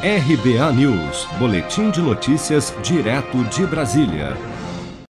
RBA News, Boletim de Notícias, direto de Brasília.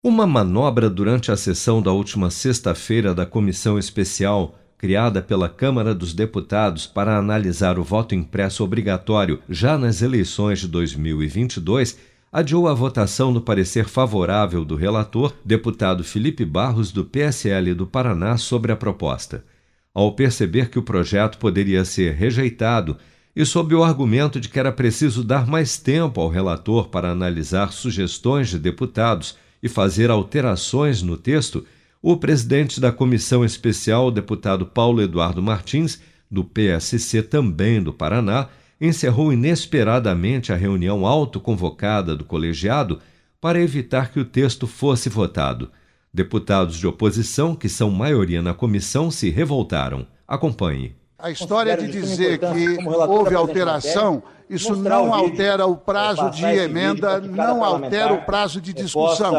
Uma manobra durante a sessão da última sexta-feira da Comissão Especial, criada pela Câmara dos Deputados para analisar o voto impresso obrigatório já nas eleições de 2022, adiou a votação no parecer favorável do relator, deputado Felipe Barros, do PSL do Paraná, sobre a proposta. Ao perceber que o projeto poderia ser rejeitado, e sob o argumento de que era preciso dar mais tempo ao relator para analisar sugestões de deputados e fazer alterações no texto, o presidente da comissão especial, deputado Paulo Eduardo Martins, do PSC também do Paraná, encerrou inesperadamente a reunião autoconvocada do colegiado para evitar que o texto fosse votado. Deputados de oposição, que são maioria na comissão, se revoltaram. Acompanhe. A história de dizer que houve alteração, isso não altera o prazo de emenda, não altera o prazo de discussão.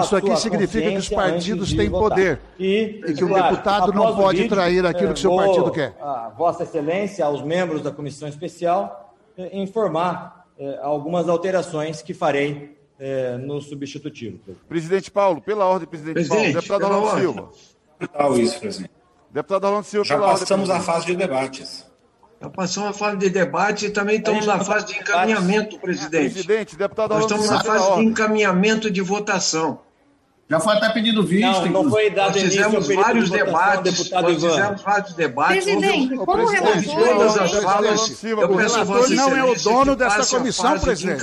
Isso aqui significa que os partidos têm poder e, que o deputado não pode trair aquilo que seu partido quer. A Vossa Excelência, aos membros da comissão especial, eh, informar eh, algumas alterações que farei eh, no substitutivo. Presidente Paulo, pela ordem, presidente, presidente Paulo, deputado Arnaldo Silva. Tal isso, presidente. Deputado Arnaldo Silva, Já passamos a fase de debates. Já passamos a fase de debate e também estamos na fase de encaminhamento, presidente. Presidente, deputado Nós estamos na fase de encaminhamento de votação. Já foi até pedido visto. Não, não foi dado nós fizemos vários debates. Nós fizemos vários debates. Presidente, como relator... Todas as falas, eu peço relator não é o dono dessa comissão, presidente.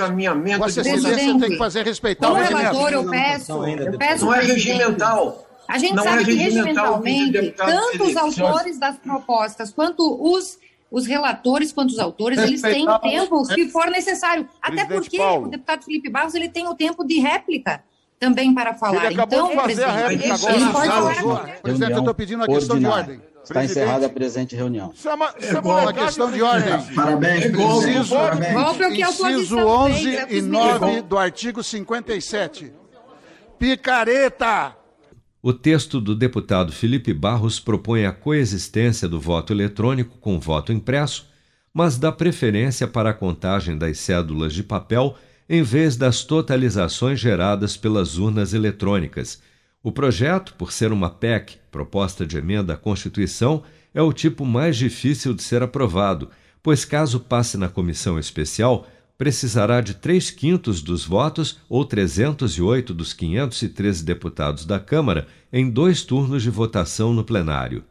Vossa Excelência tem que fazer respeitar o regimento. relator, eu peço... Eu peço não é regimental. A gente não sabe é que regimentalmente, tanto os autores das propostas quanto os, os relatores quanto os autores, eles têm tempo, se for necessário. Até porque Paulo. o deputado Felipe Barros ele tem o tempo de réplica também para falar. Ele acabou então, de fazer a réplica agora. Ele pode falar. Presidente, eu estou pedindo a questão de ordem. Está encerrada a presente reunião. Chama, chama uma questão de ordem. Parabéns, inciso, parabéns. Inciso 11 e 9 do artigo 57. Picareta! O texto do deputado Felipe Barros propõe a coexistência do voto eletrônico com voto impresso, mas dá preferência para a contagem das cédulas de papel em vez das totalizações geradas pelas urnas eletrônicas. O projeto, por ser uma PEC, proposta de emenda à Constituição, é o tipo mais difícil de ser aprovado, pois, caso passe na comissão especial, precisará de três quintos dos votos ou 308 dos 513 deputados da Câmara em dois turnos de votação no plenário.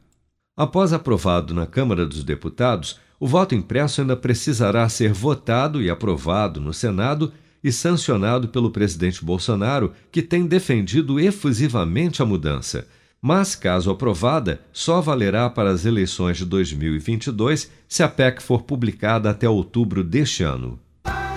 Após aprovado na Câmara dos Deputados, o voto impresso ainda precisará ser votado e aprovado no Senado e sancionado pelo presidente Bolsonaro, que tem defendido efusivamente a mudança. Mas, caso aprovada, só valerá para as eleições de 2022 se a PEC for publicada até outubro deste ano.